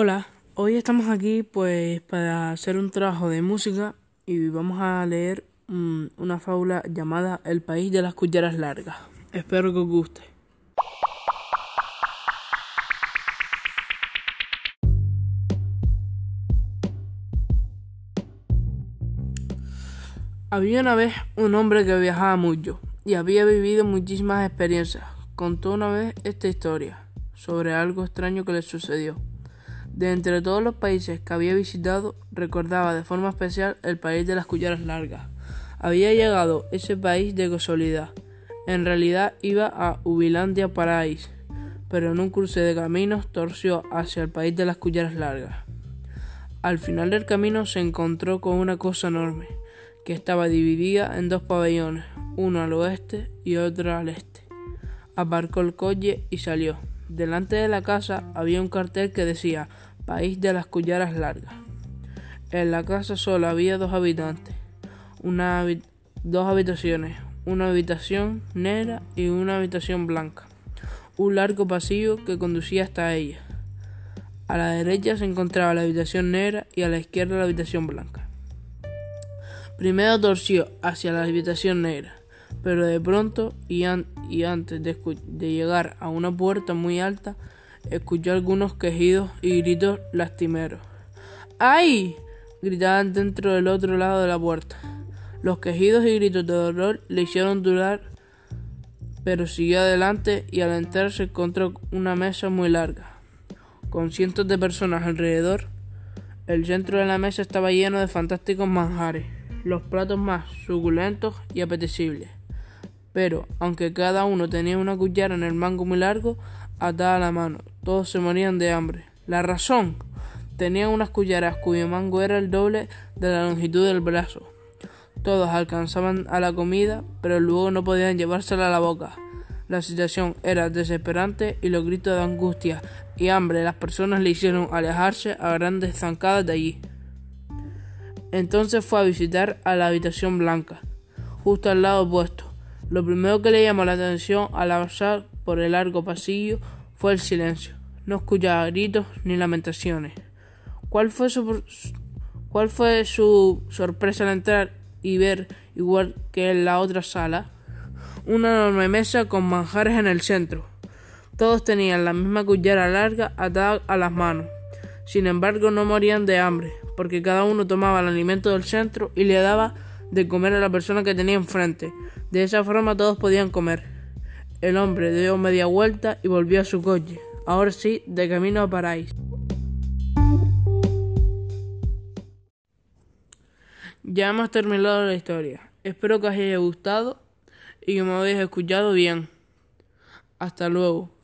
Hola, hoy estamos aquí pues para hacer un trabajo de música y vamos a leer mm, una fábula llamada El país de las cucharas largas. Espero que os guste. Había una vez un hombre que viajaba mucho y había vivido muchísimas experiencias. Contó una vez esta historia sobre algo extraño que le sucedió. De entre todos los países que había visitado, recordaba de forma especial el país de las cucharas largas. Había llegado ese país de casualidad. En realidad iba a Ubilandia Paradise, pero en un cruce de caminos torció hacia el país de las cucharas largas. Al final del camino se encontró con una cosa enorme, que estaba dividida en dos pabellones, uno al oeste y otro al este. Aparcó el coche y salió. Delante de la casa había un cartel que decía País de las cucharas largas. En la casa solo había dos habitantes, dos habitaciones, una habitación negra y una habitación blanca, un largo pasillo que conducía hasta ella. A la derecha se encontraba la habitación negra y a la izquierda la habitación blanca. Primero torció hacia la habitación negra, pero de pronto y, antes de llegar a una puerta muy alta, escuchó algunos quejidos y gritos lastimeros. ¡Ay! gritaban dentro del otro lado de la puerta. Los quejidos y gritos de dolor le hicieron durar, pero siguió adelante y al entrar se encontró una mesa muy larga, con cientos de personas alrededor. El centro de la mesa estaba lleno de fantásticos manjares, los platos más suculentos y apetecibles. Pero, aunque cada uno tenía una cuchara en el mango muy largo, atada la mano, todos se morían de hambre. La razón, tenían unas cucharas cuyo mango era el doble de la longitud del brazo. Todos alcanzaban a la comida, pero luego no podían llevársela a la boca. La situación era desesperante y los gritos de angustia y hambre de las personas le hicieron alejarse a grandes zancadas de allí. Entonces fue a visitar a la habitación blanca, justo al lado opuesto. Lo primero que le llamó la atención al avanzar por el largo pasillo fue el silencio. No escuchaba gritos ni lamentaciones. ¿Cuál fue su, cuál fue su sorpresa al entrar y ver, igual que en la otra sala, una enorme mesa con manjares en el centro? Todos tenían la misma cuchara larga atada a las manos. Sin embargo, no morían de hambre, porque cada uno tomaba el alimento del centro y le daba de comer a la persona que tenía enfrente. De esa forma todos podían comer. El hombre dio media vuelta y volvió a su coche, ahora sí, de camino a París. Ya hemos terminado la historia. Espero que os haya gustado y que me habéis escuchado bien. Hasta luego.